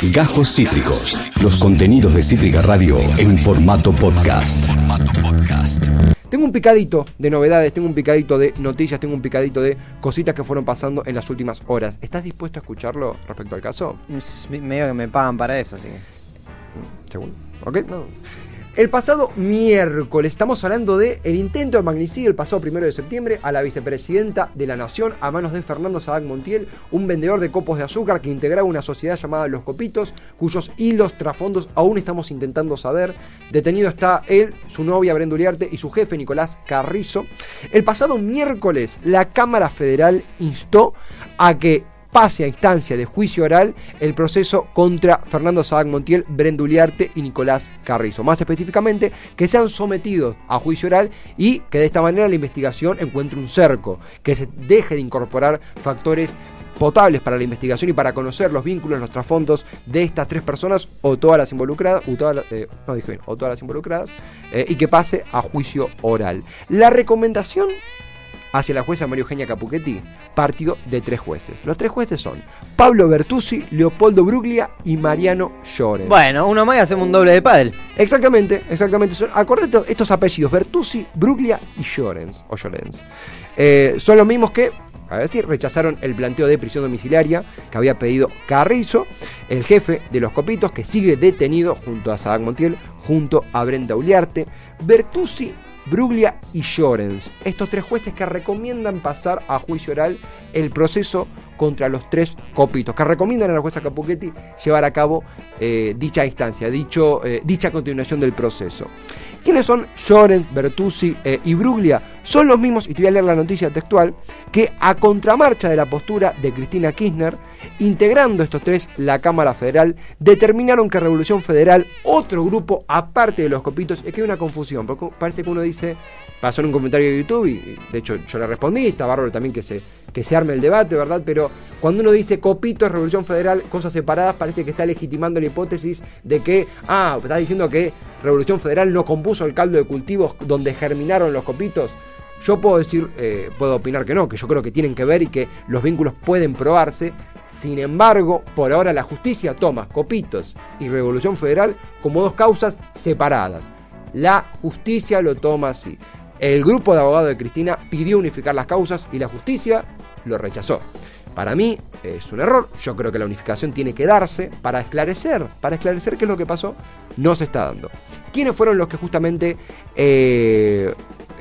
Gajos Cítricos. Los contenidos de Cítrica Radio en formato podcast. Tengo un picadito de novedades, tengo un picadito de noticias, tengo un picadito de cositas que fueron pasando en las últimas horas. ¿Estás dispuesto a escucharlo respecto al caso? Es medio que me pagan para eso, así que. Según. ¿Ok? No. El pasado miércoles estamos hablando de el intento de magnicidio el pasado primero de septiembre a la vicepresidenta de la Nación a manos de Fernando Sabac Montiel, un vendedor de copos de azúcar que integraba una sociedad llamada Los Copitos, cuyos hilos trasfondos aún estamos intentando saber. Detenido está él, su novia Brenda Uriarte y su jefe Nicolás Carrizo. El pasado miércoles la Cámara Federal instó a que pase a instancia de juicio oral el proceso contra Fernando Sabac Montiel, Brenda Uliarte y Nicolás Carrizo. Más específicamente, que sean sometidos a juicio oral y que de esta manera la investigación encuentre un cerco, que se deje de incorporar factores potables para la investigación y para conocer los vínculos, los trasfondos de estas tres personas o todas las involucradas, o todas, eh, no dije bien, o todas las involucradas, eh, y que pase a juicio oral. La recomendación hacia la jueza María Eugenia Capuchetti, partido de tres jueces. Los tres jueces son Pablo Bertuzzi, Leopoldo Bruglia y Mariano Llorens. Bueno, uno más y hacemos un doble de pádel. Exactamente, exactamente. Son, acordate estos apellidos, Bertuzzi, Bruglia y Llorens, o Llorens. Eh, son los mismos que, a decir, rechazaron el planteo de prisión domiciliaria que había pedido Carrizo, el jefe de los copitos, que sigue detenido junto a Sabac Montiel, junto a Brenda Uliarte. Bertuzzi Bruglia y Llorens, estos tres jueces que recomiendan pasar a juicio oral el proceso contra los tres copitos, que recomiendan a la jueza Capuchetti llevar a cabo eh, dicha instancia, dicho, eh, dicha continuación del proceso. ¿Quiénes son Llorens, Bertuzzi eh, y Bruglia? Son los mismos, y te voy a leer la noticia textual, que a contramarcha de la postura de Cristina Kirchner, integrando estos tres la Cámara Federal, determinaron que Revolución Federal, otro grupo aparte de los copitos, es que hay una confusión, porque parece que uno dice, pasó en un comentario de YouTube, y de hecho yo le respondí, está bárbaro también que se, que se arme el debate, ¿verdad? Pero cuando uno dice copitos, Revolución Federal, cosas separadas, parece que está legitimando la hipótesis de que, ah, está diciendo que Revolución Federal no compuso el caldo de cultivos donde germinaron los copitos. Yo puedo decir, eh, puedo opinar que no, que yo creo que tienen que ver y que los vínculos pueden probarse. Sin embargo, por ahora la justicia toma Copitos y Revolución Federal como dos causas separadas. La justicia lo toma así. El grupo de abogados de Cristina pidió unificar las causas y la justicia lo rechazó. Para mí es un error. Yo creo que la unificación tiene que darse para esclarecer, para esclarecer qué es lo que pasó. No se está dando. ¿Quiénes fueron los que justamente eh,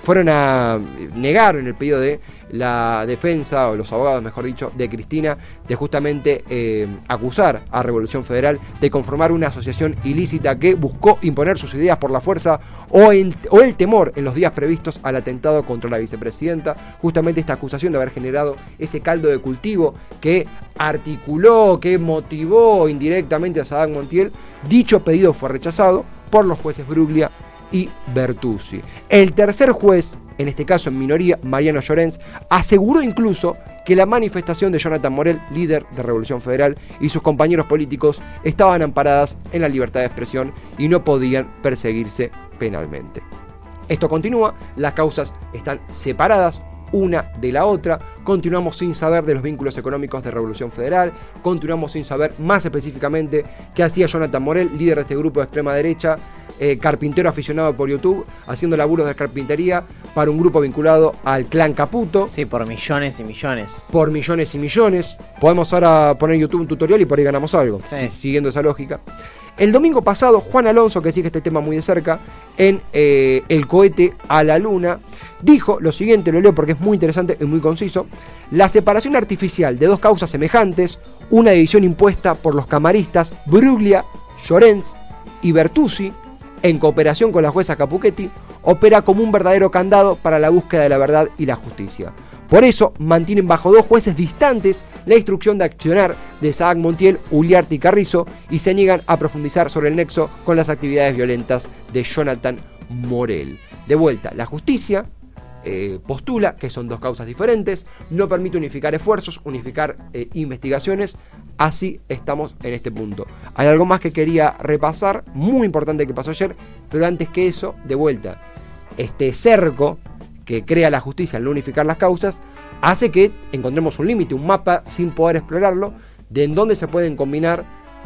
fueron a negar en el pedido de la defensa, o los abogados, mejor dicho, de Cristina, de justamente eh, acusar a Revolución Federal de conformar una asociación ilícita que buscó imponer sus ideas por la fuerza o, o el temor en los días previstos al atentado contra la vicepresidenta. Justamente esta acusación de haber generado ese caldo de cultivo que articuló, que motivó indirectamente a Saddam Montiel. Dicho pedido fue rechazado por los jueces Bruglia y Bertuzzi. El tercer juez, en este caso en minoría, Mariano Llorens, aseguró incluso que la manifestación de Jonathan Morel, líder de Revolución Federal, y sus compañeros políticos estaban amparadas en la libertad de expresión y no podían perseguirse penalmente. Esto continúa, las causas están separadas, una de la otra. Continuamos sin saber de los vínculos económicos de Revolución Federal. Continuamos sin saber más específicamente qué hacía Jonathan Morel, líder de este grupo de extrema derecha, eh, carpintero aficionado por YouTube, haciendo laburos de carpintería para un grupo vinculado al clan Caputo. Sí, por millones y millones. Por millones y millones. Podemos ahora poner en YouTube un tutorial y por ahí ganamos algo, Sí. siguiendo esa lógica. El domingo pasado, Juan Alonso, que sigue este tema muy de cerca, en eh, El cohete a la luna, dijo lo siguiente, lo leo porque es muy interesante y muy conciso, la separación artificial de dos causas semejantes, una división impuesta por los camaristas Bruglia, Llorens y Bertuzzi, en cooperación con la jueza Capuchetti, opera como un verdadero candado para la búsqueda de la verdad y la justicia. Por eso mantienen bajo dos jueces distantes la instrucción de accionar de Saad Montiel, Uliarte y Carrizo y se niegan a profundizar sobre el nexo con las actividades violentas de Jonathan Morel. De vuelta, la justicia eh, postula que son dos causas diferentes, no permite unificar esfuerzos, unificar eh, investigaciones, así estamos en este punto. Hay algo más que quería repasar, muy importante que pasó ayer, pero antes que eso, de vuelta, este cerco que crea la justicia al no unificar las causas, hace que encontremos un límite, un mapa sin poder explorarlo, de en dónde se pueden combinar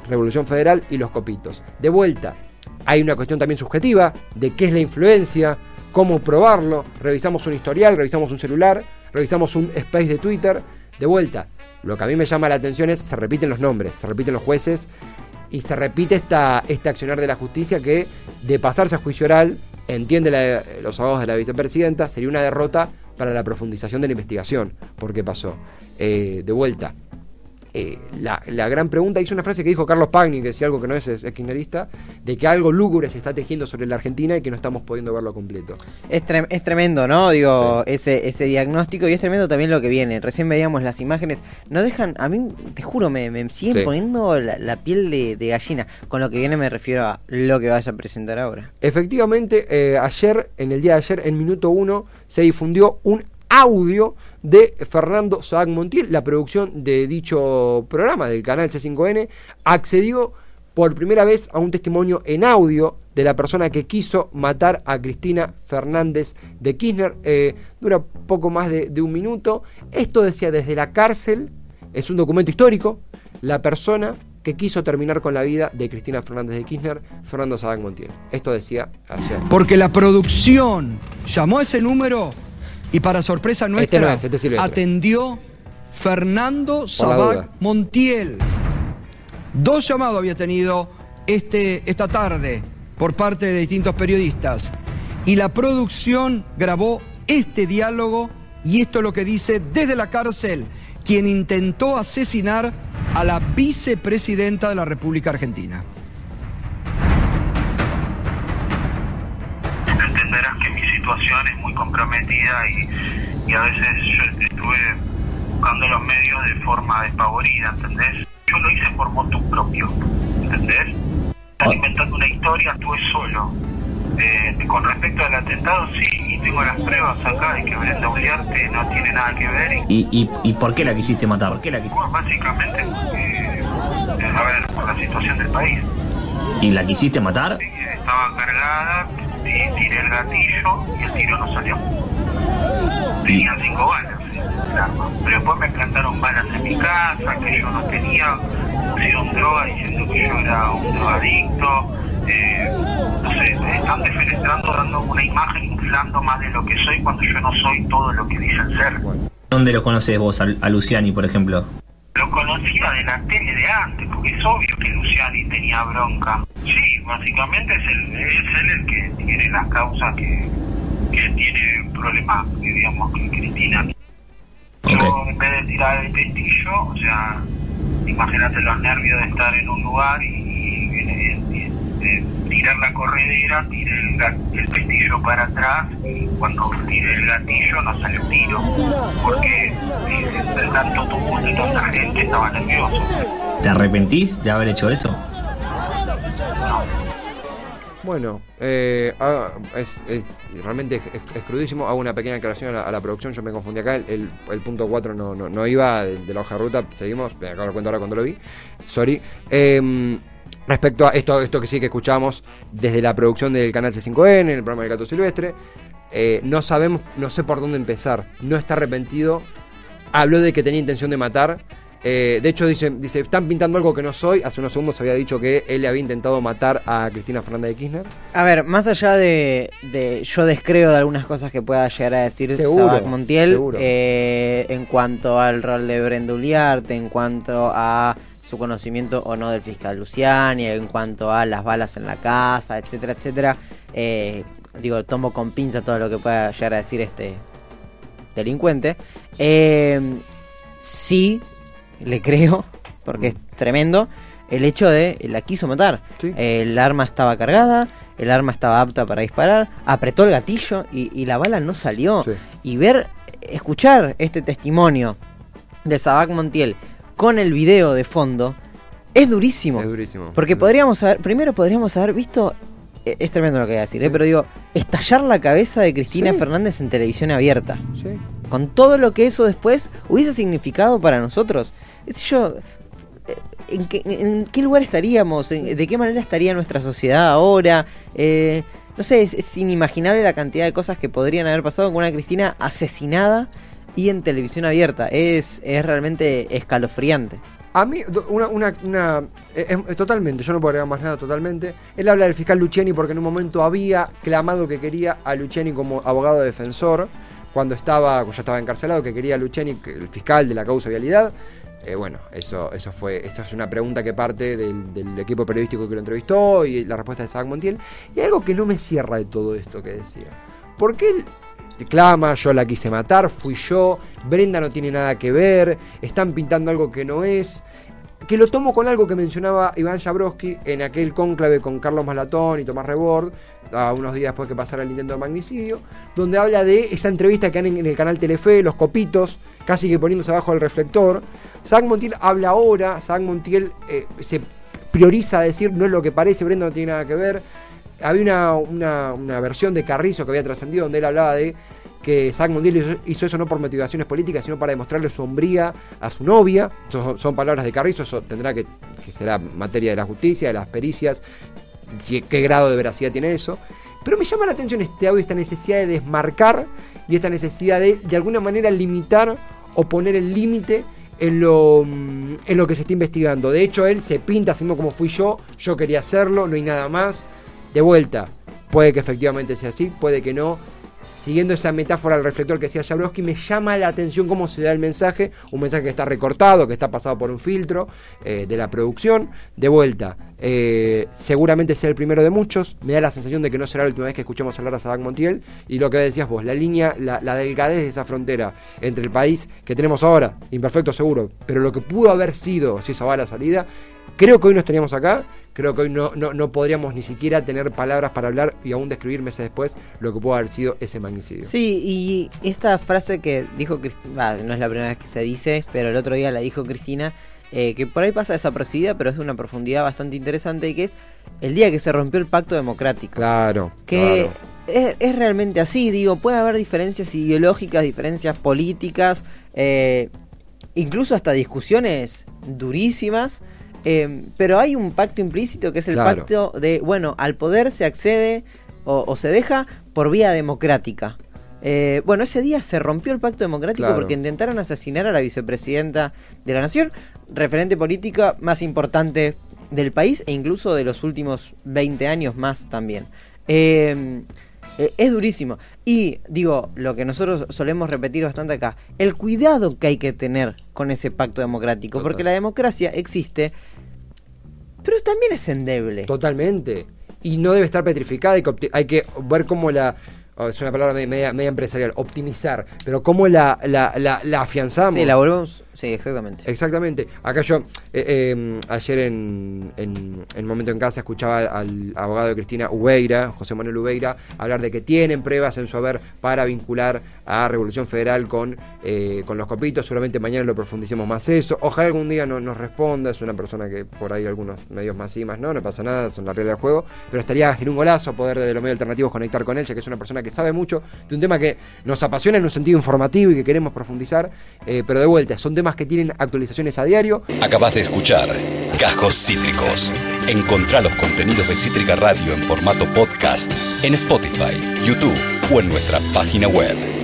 Revolución Federal y los copitos. De vuelta, hay una cuestión también subjetiva de qué es la influencia, cómo probarlo. Revisamos un historial, revisamos un celular, revisamos un space de Twitter. De vuelta, lo que a mí me llama la atención es, se repiten los nombres, se repiten los jueces y se repite esta, este accionar de la justicia que de pasarse a juicio oral, entiende la- los abogados de la vicepresidenta, sería una derrota para la profundización de la investigación. ¿Por qué pasó? Eh, de vuelta, eh, la, la gran pregunta, hizo una frase que dijo Carlos Pagni, que decía algo que no es, es kirchnerista, de que algo lúgubre se está tejiendo sobre la Argentina y que no estamos pudiendo verlo completo. Es, es tremendo, ¿no? Digo, ese, ese diagnóstico y es tremendo también lo que viene. Recién veíamos las imágenes. No dejan, a mí, te juro, me, me siguen Sí. poniendo la, la piel de, de gallina. Con lo que viene me refiero a lo que vaya a presentar ahora. Efectivamente, eh, ayer, en el día de ayer, en minuto uno, se difundió un audio de Fernando Sabac Montiel, la producción de dicho programa del canal C5N, accedió por primera vez a un testimonio en audio de la persona que quiso matar a Cristina Fernández de Kirchner. Eh, dura poco más de, un minuto. Esto decía desde la cárcel, es un documento histórico, la persona que quiso terminar con la vida de Cristina Fernández de Kirchner, Fernando Sabac Montiel. Esto decía ayer. Porque la producción llamó a ese número y para sorpresa nuestra no es, este es atendió Fernando Sabac. Montiel. Dos llamados había tenido este, esta tarde por parte de distintos periodistas y la producción grabó este diálogo y esto es lo que dice desde la cárcel quien intentó asesinar a la vicepresidenta de la República Argentina. Es muy comprometida y, y a veces yo estuve buscando los medios de forma despavorida, ¿entendés? Yo lo hice por motu propio, ¿entendés? Están inventando una historia, estuve solo. Eh, con respecto al atentado, sí, y tengo las pruebas acá de que Brenda Uliarte no tiene nada que ver. Y, ¿Y, y, por qué la quisiste matar? ¿Por qué la quisiste? bueno, básicamente, eh, a ver, por la situación del país. ¿Y la quisiste matar? Estaba cargada, y tiré el gatillo y el tiro no salió. Tenía cinco balas eh. Pero después me plantaron balas en mi casa, que yo no tenía, pusieron droga diciendo que yo era un drogadicto. Eh, no sé, están defenestrando, dando una imagen, inflando más de lo que soy cuando yo no soy todo lo que dicen ser. ¿Dónde lo conoces vos, a Luciani, por ejemplo? De la tele de antes, porque es obvio que Luciani tenía bronca. Sí, básicamente es, el, es él el que tiene las causas que, que tiene problemas, digamos, que Cristina. Yo, en vez de tirar el pestillo, o sea, imagínate los nervios de estar en un lugar y- tirar la corredera, tiré el, el pestillo para atrás y cuando tiré el gatillo no salió el tiro, porque eh, tanto tumulto y tanta gente estaba nervioso. ¿Te arrepentís de haber hecho eso? Bueno, eh, ah, es, es- realmente es, es- es crudísimo. Hago una pequeña aclaración a la, a la producción. Yo me confundí acá. El, el- el punto 4 no, no, no iba de, de la hoja de ruta. Seguimos. Me acabo de cuento ahora cuando lo vi. Sorry. Em, respecto a esto, esto que sí que escuchamos desde la producción del canal C5N, en el programa del Gato Silvestre. eh, no sabemos, no sé por dónde empezar. No está arrepentido. Habló de que tenía intención de matar. Eh, de hecho, dice, dice, están pintando algo que no soy. Hace unos segundos había dicho que él le había intentado matar a Cristina Fernández de Kirchner. A ver, más allá de, de- yo descreo de algunas cosas que pueda llegar a decir Seguro, Sabac Montiel seguro. eh, en cuanto al rol de Brenda Uliarte, en cuanto a su conocimiento o no del fiscal Luciani, en cuanto a las balas en la casa, etcétera, etcétera. Eh, digo, tomo con pinza todo lo que pueda llegar a decir este delincuente. Eh, sí, le creo, porque es tremendo, el hecho de la quiso matar. Sí. El arma estaba cargada, el arma estaba apta para disparar, apretó el gatillo y, y la bala no salió. Sí. Y ver, escuchar este testimonio de Sabac Montiel con el video de fondo es durísimo. Es durísimo. Porque Sí. podríamos haber, primero podríamos haber visto, e- es tremendo lo que voy a decir, ¿eh? pero digo, estallar la cabeza de Cristina Sí. Fernández en televisión abierta Sí. con todo lo que eso después hubiese significado para nosotros. Sé yo, eh, ¿en qué, en qué lugar estaríamos? ¿En- ¿De qué manera estaría nuestra sociedad ahora? Eh, no sé, es, es inimaginable la cantidad de cosas que podrían haber pasado con una Cristina asesinada y en televisión abierta. Es, es realmente escalofriante. A mí, una, una, una- eh, eh, totalmente, yo no puedo agregar más nada totalmente. Él habla del fiscal Luciani porque en un momento había clamado que quería a Luciani como abogado defensor cuando estaba, cuando ya estaba encarcelado, que quería que- el fiscal de la causa vialidad. Eh, bueno, eso, eso fue, esa es una pregunta que parte del, del equipo periodístico que lo entrevistó y la respuesta de Isaac Montiel. Y algo que no me cierra de todo esto que decía. Porque él clama, yo la quise matar, fui yo, Brenda no tiene nada que ver, están pintando algo que no es. Que lo tomo con algo que mencionaba Iván Jabrowski en aquel cónclave con Carlos Malatón y Tomás Rebord, a unos días después que pasara el intento de magnicidio, donde habla de esa entrevista que han en, el canal Telefe, los copitos, casi que poniéndose abajo del reflector. Zach Montiel habla ahora, Zach Montiel eh, se prioriza a decir no es lo que parece, Brenda no tiene nada que ver. Había una, una- una versión de Carrizo que había trascendido donde él hablaba de que Zach Montiel hizo, eso no por motivaciones políticas, sino para demostrarle su hombría a su novia. Son, son palabras de Carrizo, eso tendrá que, que será materia de la justicia, de las pericias, si, qué grado de veracidad tiene eso. Pero me llama la atención este audio, esta necesidad de desmarcar y esta necesidad de, de alguna manera, limitar o poner el límite en lo, mm, en lo que se está investigando. De hecho, él se pinta, así como fui yo, yo quería hacerlo, no hay nada más. De vuelta, puede que efectivamente sea así, puede que no. Siguiendo esa metáfora al reflector que decía Jablowski, me llama la atención cómo se da el mensaje. Un mensaje que está recortado, que está pasado por un filtro eh, de la producción. De vuelta, eh, seguramente sea el primero de muchos. Me da la sensación de que no será la última vez que escuchemos hablar a Sadak Montiel. Y lo que decías vos, la línea, la, la delgadez de esa frontera entre el país que tenemos ahora, imperfecto seguro, pero lo que pudo haber sido si esa va la salida, creo que hoy no estaríamos acá. Creo que hoy no, no, no podríamos ni siquiera tener palabras para hablar y aún describir meses después lo que pudo haber sido ese magnicidio. Sí, y esta frase que dijo Cristina, no es la primera vez que se dice, pero el otro día la dijo Cristina, eh, que por ahí pasa desapercibida, pero es de una profundidad bastante interesante, y que es el día que se rompió el pacto democrático. Claro. que claro. es, es realmente así, digo, puede haber diferencias ideológicas, diferencias políticas, eh, incluso hasta discusiones durísimas, eh, pero hay un pacto implícito que es el Claro. pacto de, bueno, al poder se accede o, o se deja por vía democrática. Eh, bueno, ese día se rompió el pacto democrático Claro. porque intentaron asesinar a la vicepresidenta de la nación, referente política más importante del país e incluso de los últimos 20 años más también. Eh, eh, es durísimo. Y digo, lo que nosotros solemos repetir bastante acá, el cuidado que hay que tener con ese pacto democrático, Total. porque la democracia existe, pero también es endeble. Totalmente. Y no debe estar petrificada. Hay que, hay que ver cómo la. oh, es una palabra me- media, media empresarial, optimizar. Pero cómo la, la, la, la afianzamos. Sí, la volvemos. Sí, exactamente. Exactamente. Acá yo, eh, eh, ayer en, en, en Momento en Casa, escuchaba al abogado de Cristina Ubeira, José Manuel Ubeira, hablar de que tienen pruebas en su haber para vincular a Revolución Federal con, eh, con los copitos. Seguramente mañana lo profundicemos más eso. Ojalá algún día no- nos responda. Es una persona que por ahí algunos medios más sí, más no, no pasa nada, son la regla del juego. Pero estaría sería un golazo poder desde los medios alternativos conectar con él, ya que es una persona que sabe mucho de un tema que nos apasiona en un sentido informativo y que queremos profundizar. eh, pero de vuelta, son temas que tienen actualizaciones a diario. Acabas de escuchar Cajos Cítricos. Encontrá los contenidos de Cítrica Radio en formato podcast en Spotify, YouTube o en nuestra página web.